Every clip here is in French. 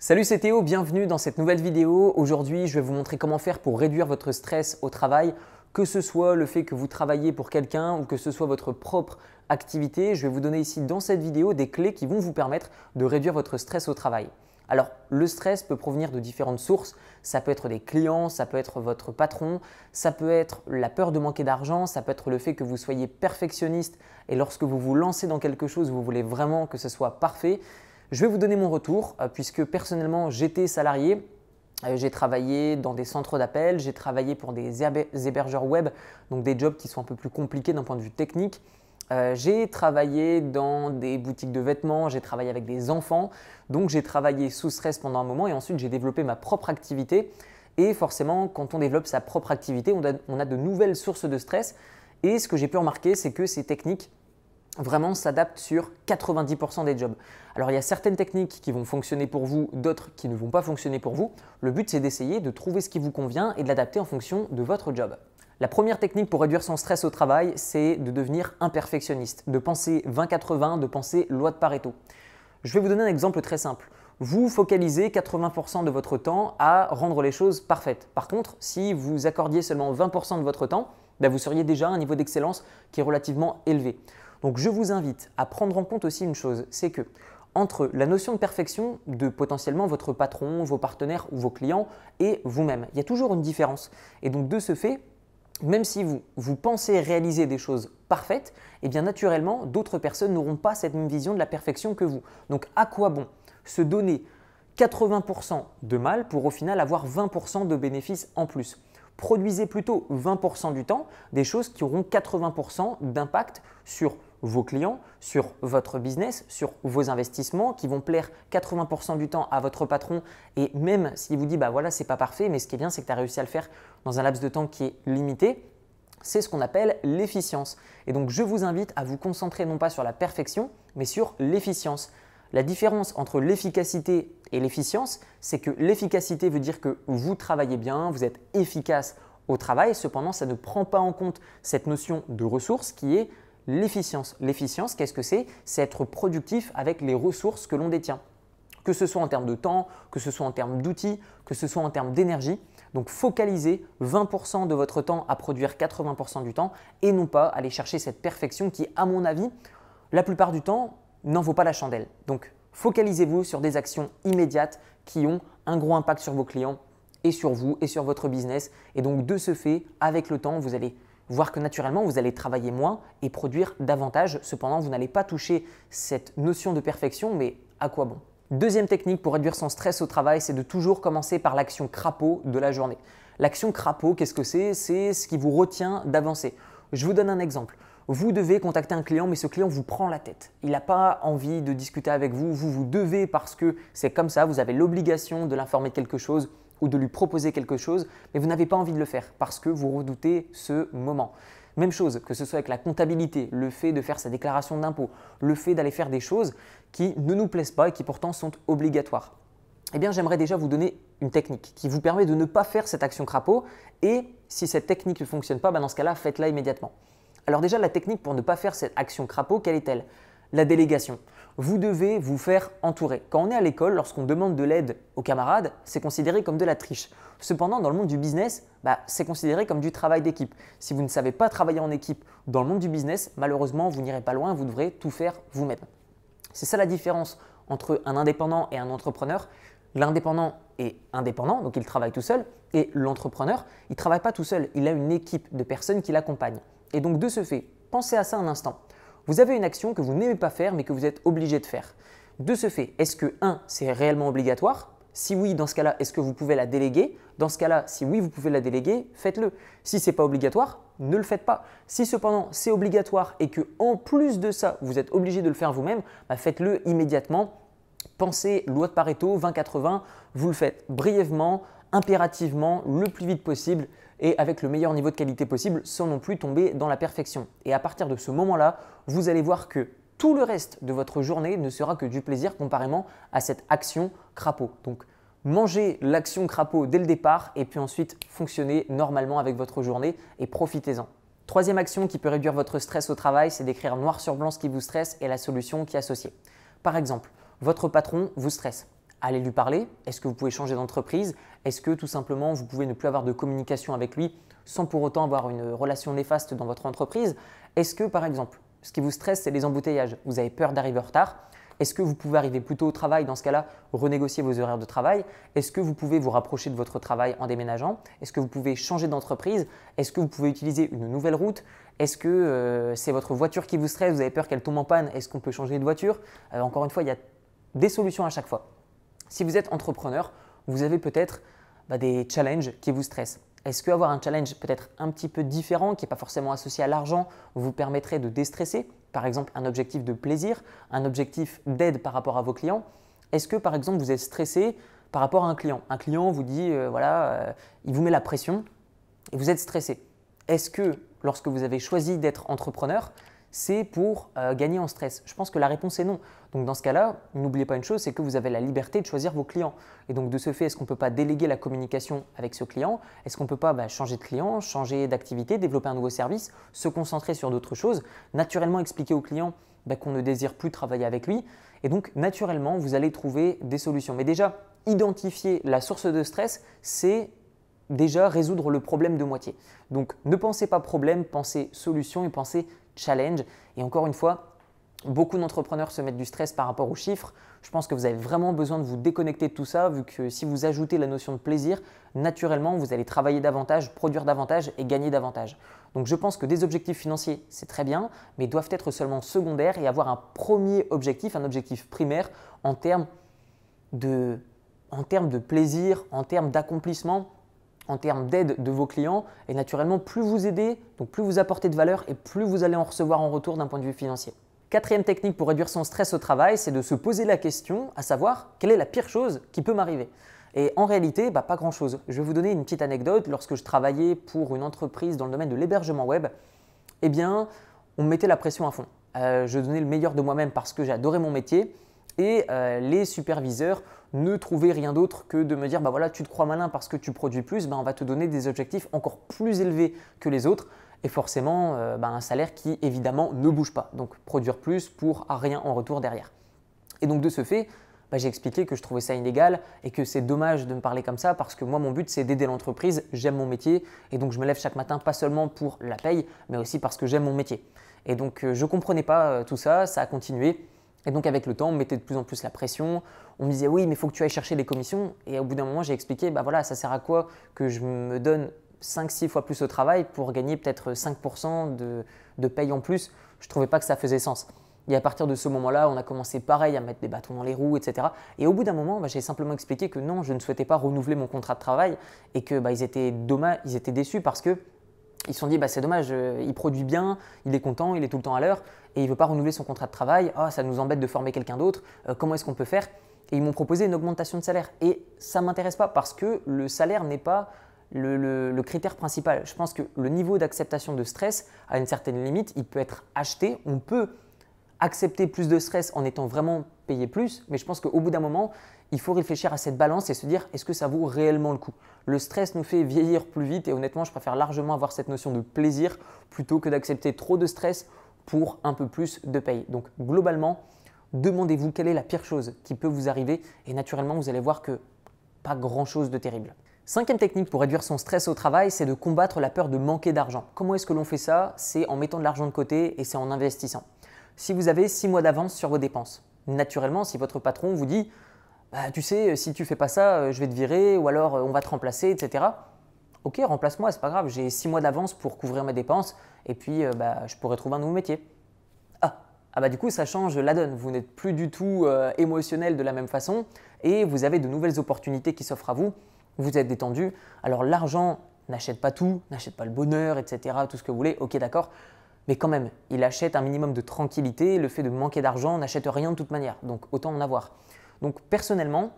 Salut c'est Théo, bienvenue dans cette nouvelle vidéo. Aujourd'hui je vais vous montrer comment faire pour réduire votre stress au travail, que ce soit le fait que vous travaillez pour quelqu'un ou que ce soit votre propre activité. Je vais vous donner ici dans cette vidéo des clés qui vont vous permettre de réduire votre stress au travail. Alors le stress peut provenir de différentes sources, ça peut être des clients, ça peut être votre patron, ça peut être la peur de manquer d'argent, ça peut être le fait que vous soyez perfectionniste et lorsque vous vous lancez dans quelque chose, vous voulez vraiment que ce soit parfait. Je vais vous donner mon retour euh, puisque personnellement j'étais salarié. Euh, j'ai travaillé dans des centres d'appel, j'ai travaillé pour des hébergeurs web, donc des jobs qui sont un peu plus compliqués d'un point de vue technique. Euh, j'ai travaillé dans des boutiques de vêtements, j'ai travaillé avec des enfants, donc j'ai travaillé sous stress pendant un moment et ensuite j'ai développé ma propre activité. Et forcément, quand on développe sa propre activité, on a, on a de nouvelles sources de stress. Et ce que j'ai pu remarquer, c'est que ces techniques vraiment s'adapte sur 90% des jobs. Alors il y a certaines techniques qui vont fonctionner pour vous, d'autres qui ne vont pas fonctionner pour vous. Le but c'est d'essayer de trouver ce qui vous convient et de l'adapter en fonction de votre job. La première technique pour réduire son stress au travail, c'est de devenir un perfectionniste, de penser 20-80, de penser loi de Pareto. Je vais vous donner un exemple très simple. Vous focalisez 80% de votre temps à rendre les choses parfaites. Par contre, si vous accordiez seulement 20% de votre temps, ben, vous seriez déjà à un niveau d'excellence qui est relativement élevé. Donc je vous invite à prendre en compte aussi une chose, c'est que entre la notion de perfection de potentiellement votre patron, vos partenaires ou vos clients et vous-même, il y a toujours une différence. Et donc de ce fait, même si vous, pensez réaliser des choses parfaites, eh bien naturellement, d'autres personnes n'auront pas cette même vision de la perfection que vous. Donc à quoi bon se donner 80% de mal pour au final avoir 20% de bénéfices en plus? Produisez plutôt 20% du temps des choses qui auront 80% d'impact sur vos clients, sur votre business, sur vos investissements, qui vont plaire 80% du temps à votre patron. Et même s'il vous dit, bah voilà, c'est pas parfait, mais ce qui est bien, c'est que tu as réussi à le faire dans un laps de temps qui est limité, c'est ce qu'on appelle l'efficience. Et donc, je vous invite à vous concentrer non pas sur la perfection, mais sur l'efficience. La différence entre l'efficacité et l'efficience, c'est que l'efficacité veut dire que vous travaillez bien, vous êtes efficace au travail, cependant, ça ne prend pas en compte cette notion de ressources qui est l'efficience. L'efficience, qu'est-ce que c'est? C'est être productif avec les ressources que l'on détient. Que ce soit en termes de temps, que ce soit en termes d'outils, que ce soit en termes d'énergie. Donc focalisez 20% de votre temps à produire 80% du temps et non pas aller chercher cette perfection qui, à mon avis, la plupart du temps, n'en vaut pas la chandelle. Donc focalisez-vous sur des actions immédiates qui ont un gros impact sur vos clients et sur vous et sur votre business. Et donc de ce fait, avec le temps, vous allez voir que naturellement, vous allez travailler moins et produire davantage. Cependant, vous n'allez pas toucher cette notion de perfection, mais à quoi bon? Deuxième technique pour réduire son stress au travail, c'est de toujours commencer par l'action crapaud de la journée. L'action crapaud, qu'est-ce que c'est? C'est ce qui vous retient d'avancer. Je vous donne un exemple. Vous devez contacter un client, mais ce client vous prend la tête. Il n'a pas envie de discuter avec vous. Vous, vous devez parce que c'est comme ça, vous avez l'obligation de l'informer de quelque chose ou de lui proposer quelque chose, mais vous n'avez pas envie de le faire parce que vous redoutez ce moment. Même chose, que ce soit avec la comptabilité, le fait de faire sa déclaration d'impôt, le fait d'aller faire des choses qui ne nous plaisent pas et qui pourtant sont obligatoires. Eh bien, j'aimerais déjà vous donner une technique qui vous permet de ne pas faire cette action crapaud et si cette technique ne fonctionne pas, ben dans ce cas-là, faites-la immédiatement. Alors déjà, la technique pour ne pas faire cette action crapaud, quelle est-elle? La délégation vous devez vous faire entourer. Quand on est à l'école, lorsqu'on demande de l'aide aux camarades, c'est considéré comme de la triche. Cependant, dans le monde du business, bah, c'est considéré comme du travail d'équipe. Si vous ne savez pas travailler en équipe dans le monde du business, malheureusement, vous n'irez pas loin, vous devrez tout faire vous-même. C'est ça la différence entre un indépendant et un entrepreneur. L'indépendant est indépendant, donc il travaille tout seul, et l'entrepreneur, il ne travaille pas tout seul, il a une équipe de personnes qui l'accompagnent. Et donc de ce fait, pensez à ça un instant. Vous avez une action que vous n'aimez pas faire mais que vous êtes obligé de faire. De ce fait, est-ce que 1, c'est réellement obligatoire? Si oui, dans ce cas-là, est-ce que vous pouvez la déléguer? Dans ce cas-là, si oui, vous pouvez la déléguer, faites-le. Si ce n'est pas obligatoire, ne le faites pas. Si cependant c'est obligatoire et que en plus de ça, vous êtes obligé de le faire vous-même, bah, faites-le immédiatement. Pensez loi de Pareto 20-80, vous le faites brièvement, impérativement, le plus vite possible et avec le meilleur niveau de qualité possible sans non plus tomber dans la perfection. Et à partir de ce moment-là, vous allez voir que tout le reste de votre journée ne sera que du plaisir comparément à cette action crapaud. Donc mangez l'action crapaud dès le départ et puis ensuite fonctionnez normalement avec votre journée et profitez-en. Troisième action qui peut réduire votre stress au travail, c'est d'écrire noir sur blanc ce qui vous stresse et la solution qui est associée. Par exemple, votre patron vous stresse. Aller lui parler. Est-ce que vous pouvez changer d'entreprise? Est-ce que tout simplement vous pouvez ne plus avoir de communication avec lui sans pour autant avoir une relation néfaste dans votre entreprise? Est-ce que par exemple, ce qui vous stresse, c'est les embouteillages? Vous avez peur d'arriver en retard. Est-ce que vous pouvez arriver plus tôt au travail? Dans ce cas-là, renégocier vos horaires de travail. Est-ce que vous pouvez vous rapprocher de votre travail en déménageant? Est-ce que vous pouvez changer d'entreprise? Est-ce que vous pouvez utiliser une nouvelle route? Est-ce que euh, c'est votre voiture qui vous stresse? Vous avez peur qu'elle tombe en panne? Est-ce qu'on peut changer de voiture? Euh, Encore une fois, il y a des solutions à chaque fois. Si vous êtes entrepreneur, vous avez peut-être bah, des challenges qui vous stressent. Est-ce qu'avoir un challenge peut-être un petit peu différent, qui n'est pas forcément associé à l'argent, vous permettrait de déstresser? Par exemple, un objectif de plaisir, un objectif d'aide par rapport à vos clients. Est-ce que par exemple vous êtes stressé par rapport à un client? Un client vous dit, euh, voilà, euh, il vous met la pression et vous êtes stressé. Est-ce que lorsque vous avez choisi d'être entrepreneur, c'est pour euh, gagner en stress Je pense que la réponse est non. Donc dans ce cas-là, n'oubliez pas une chose, c'est que vous avez la liberté de choisir vos clients. Et donc de ce fait, est-ce qu'on ne peut pas déléguer la communication avec ce client? Est-ce qu'on ne peut pas bah, changer de client, changer d'activité, développer un nouveau service, se concentrer sur d'autres choses, naturellement expliquer au client bah, qu'on ne désire plus travailler avec lui? Et donc naturellement, vous allez trouver des solutions. Mais déjà, identifier la source de stress, c'est déjà résoudre le problème de moitié. Donc ne pensez pas problème, pensez solution et pensez challenge. Et encore une fois, beaucoup d'entrepreneurs se mettent du stress par rapport aux chiffres. Je pense que vous avez vraiment besoin de vous déconnecter de tout ça, vu que si vous ajoutez la notion de plaisir, naturellement, vous allez travailler davantage, produire davantage et gagner davantage. Donc je pense que des objectifs financiers, c'est très bien, mais doivent être seulement secondaires et avoir un premier objectif, un objectif primaire en termes de, en termes de plaisir, en termes d'accomplissement en termes d'aide de vos clients. Et naturellement, plus vous aidez, donc plus vous apportez de valeur et plus vous allez en recevoir en retour d'un point de vue financier. Quatrième technique pour réduire son stress au travail, c'est de se poser la question, à savoir quelle est la pire chose qui peut m'arriver. Et en réalité, bah, pas grand-chose. Je vais vous donner une petite anecdote. Lorsque je travaillais pour une entreprise dans le domaine de l'hébergement web, eh bien, on me mettait la pression à fond. Euh, je donnais le meilleur de moi-même parce que j'adorais mon métier et euh, les superviseurs ne trouvaient rien d'autre que de me dire bah voilà tu te crois malin parce que tu produis plus, bah, on va te donner des objectifs encore plus élevés que les autres et forcément euh, bah, un salaire qui évidemment ne bouge pas. Donc produire plus pour rien en retour derrière. Et donc de ce fait, bah, j'ai expliqué que je trouvais ça illégal et que c'est dommage de me parler comme ça parce que moi mon but c'est d'aider l'entreprise, j'aime mon métier et donc je me lève chaque matin pas seulement pour la paye mais aussi parce que j'aime mon métier. Et donc euh, je ne comprenais pas tout ça, ça a continué. Et donc avec le temps, on me mettait de plus en plus la pression. On me disait oui, mais il faut que tu ailles chercher les commissions. Et au bout d'un moment, j'ai expliqué, bah voilà, ça sert à quoi que je me donne 5-6 fois plus au travail pour gagner peut-être 5% de, de paye en plus? Je ne trouvais pas que ça faisait sens. Et à partir de ce moment-là, on a commencé pareil à mettre des bâtons dans les roues, etc. Et au bout d'un moment, bah, j'ai simplement expliqué que non, je ne souhaitais pas renouveler mon contrat de travail et que bah, ils, étaient ils étaient déçus parce que ils se sont dit, bah, c'est dommage, euh, il produit bien, il est content, il est tout le temps à l'heure, et il ne veut pas renouveler son contrat de travail, oh, ça nous embête de former quelqu'un d'autre, euh, comment est-ce qu'on peut faire? Et ils m'ont proposé une augmentation de salaire. Et ça ne m'intéresse pas parce que le salaire n'est pas le, critère principal. Je pense que le niveau d'acceptation de stress a une certaine limite, il peut être acheté, on peut accepter plus de stress en étant vraiment payé plus, mais je pense qu'au bout d'un moment, il faut réfléchir à cette balance et se dire est-ce que ça vaut réellement le coup? Le stress nous fait vieillir plus vite et honnêtement, je préfère largement avoir cette notion de plaisir plutôt que d'accepter trop de stress pour un peu plus de paye. Donc globalement, demandez-vous quelle est la pire chose qui peut vous arriver et naturellement, vous allez voir que pas grand-chose de terrible. Cinquième technique pour réduire son stress au travail, c'est de combattre la peur de manquer d'argent. Comment est-ce que l'on fait ça? C'est en mettant de l'argent de côté et c'est en investissant. Si vous avez six mois d'avance sur vos dépenses, naturellement, si votre patron vous dit bah, tu sais, si tu fais pas ça, euh, je vais te virer, ou alors euh, on va te remplacer, etc. Ok, remplace-moi, c'est pas grave, j'ai six mois d'avance pour couvrir mes dépenses, et puis euh, bah, je pourrais trouver un nouveau métier. Ah, ah bah du coup, ça change la donne. Vous n'êtes plus du tout émotionnel de la même façon, et vous avez de nouvelles opportunités qui s'offrent à vous. Vous êtes détendu. Alors l'argent n'achète pas tout, n'achète pas le bonheur, etc., tout ce que vous voulez, ok, d'accord. Mais quand même, il achète un minimum de tranquillité. Le fait de manquer d'argent n'achète rien de toute manière, donc autant en avoir. Donc personnellement,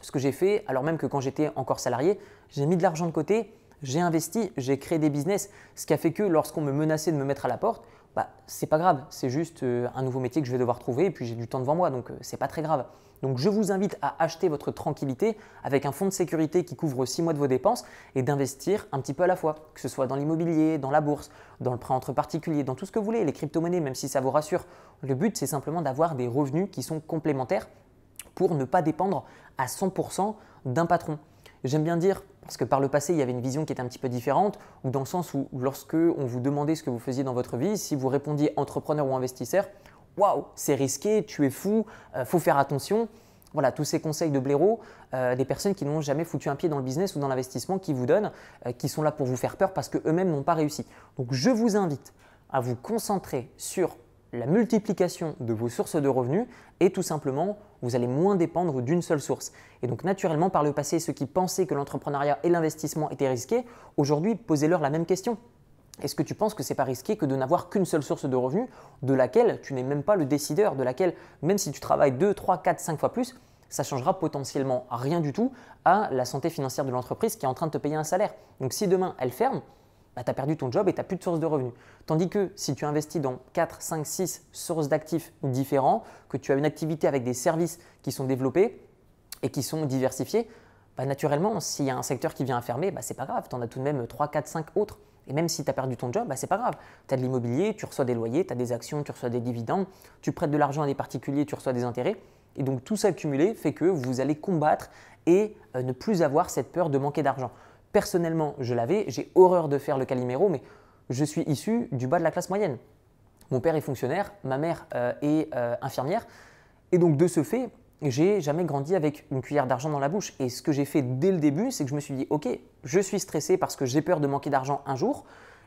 ce que j'ai fait, alors même que quand j'étais encore salarié, j'ai mis de l'argent de côté, j'ai investi, j'ai créé des business, ce qui a fait que lorsqu'on me menaçait de me mettre à la porte, bah, c'est pas grave, c'est juste euh, un nouveau métier que je vais devoir trouver et puis j'ai du temps devant moi, donc euh, c'est pas très grave. Donc je vous invite à acheter votre tranquillité avec un fonds de sécurité qui couvre 6 mois de vos dépenses et d'investir un petit peu à la fois, que ce soit dans l'immobilier, dans la bourse, dans le prêt entre particuliers, dans tout ce que vous voulez, les crypto-monnaies, même si ça vous rassure. Le but c'est simplement d'avoir des revenus qui sont complémentaires pour ne pas dépendre à 100% d'un patron. J'aime bien dire, parce que par le passé, il y avait une vision qui était un petit peu différente, ou dans le sens où lorsque on vous demandait ce que vous faisiez dans votre vie, si vous répondiez entrepreneur ou investisseur, waouh, c'est risqué, tu es fou, euh, faut faire attention. Voilà, tous ces conseils de blaireau, euh, des personnes qui n'ont jamais foutu un pied dans le business ou dans l'investissement, qui vous donnent, euh, qui sont là pour vous faire peur parce qu'eux-mêmes n'ont pas réussi. Donc je vous invite à vous concentrer sur la multiplication de vos sources de revenus et tout simplement, vous allez moins dépendre d'une seule source. Et donc naturellement, par le passé, ceux qui pensaient que l'entrepreneuriat et l'investissement étaient risqués, aujourd'hui, posez-leur la même question. Est-ce que tu penses que c'est pas risqué que de n'avoir qu'une seule source de revenus, de laquelle tu n'es même pas le décideur, de laquelle, même si tu travailles 2, 3, 4, 5 fois plus, ça changera potentiellement rien du tout à la santé financière de l'entreprise qui est en train de te payer un salaire. Donc si demain elle ferme, bah, tu as perdu ton job et tu n'as plus de source de revenus. Tandis que si tu investis dans 4, 5, 6 sources d'actifs différents, que tu as une activité avec des services qui sont développés et qui sont diversifiés, bah, naturellement, s'il y a un secteur qui vient à fermer, bah, ce n'est pas grave, tu en as tout de même 3, 4, 5 autres. Et même si tu as perdu ton job, bah, ce n'est pas grave. Tu as de l'immobilier, tu reçois des loyers, tu as des actions, tu reçois des dividendes, tu prêtes de l'argent à des particuliers, tu reçois des intérêts. Et donc tout ça cumulé fait que vous allez combattre et euh, ne plus avoir cette peur de manquer d'argent. Personnellement, je l'avais, j'ai horreur de faire le caliméro, mais je suis issu du bas de la classe moyenne. Mon père est fonctionnaire, ma mère euh, est euh, infirmière, et donc de ce fait, j'ai jamais grandi avec une cuillère d'argent dans la bouche. Et ce que j'ai fait dès le début, c'est que je me suis dit, ok, je suis stressé parce que j'ai peur de manquer d'argent un jour,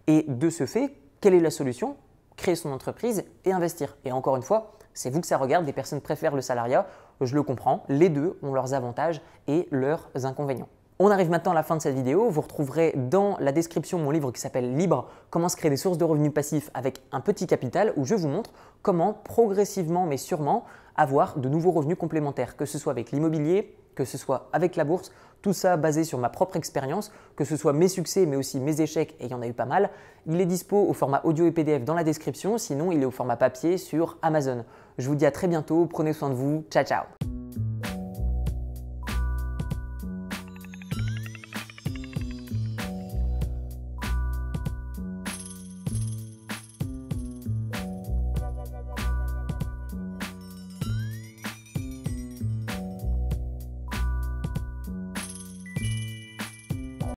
et de ce fait, quelle est la solution? Créer son entreprise et investir. Et encore une fois, c'est vous que ça regarde, des personnes préfèrent le salariat, je le comprends, les deux ont leurs avantages et leurs inconvénients. On arrive maintenant à la fin de cette vidéo. Vous retrouverez dans la description mon livre qui s'appelle Libre, comment se créer des sources de revenus passifs avec un petit capital où je vous montre comment progressivement mais sûrement avoir de nouveaux revenus complémentaires, que ce soit avec l'immobilier, que ce soit avec la bourse, tout ça basé sur ma propre expérience, que ce soit mes succès mais aussi mes échecs, et il y en a eu pas mal. Il est dispo au format audio et PDF dans la description, sinon il est au format papier sur Amazon. Je vous dis à très bientôt, prenez soin de vous, ciao ciao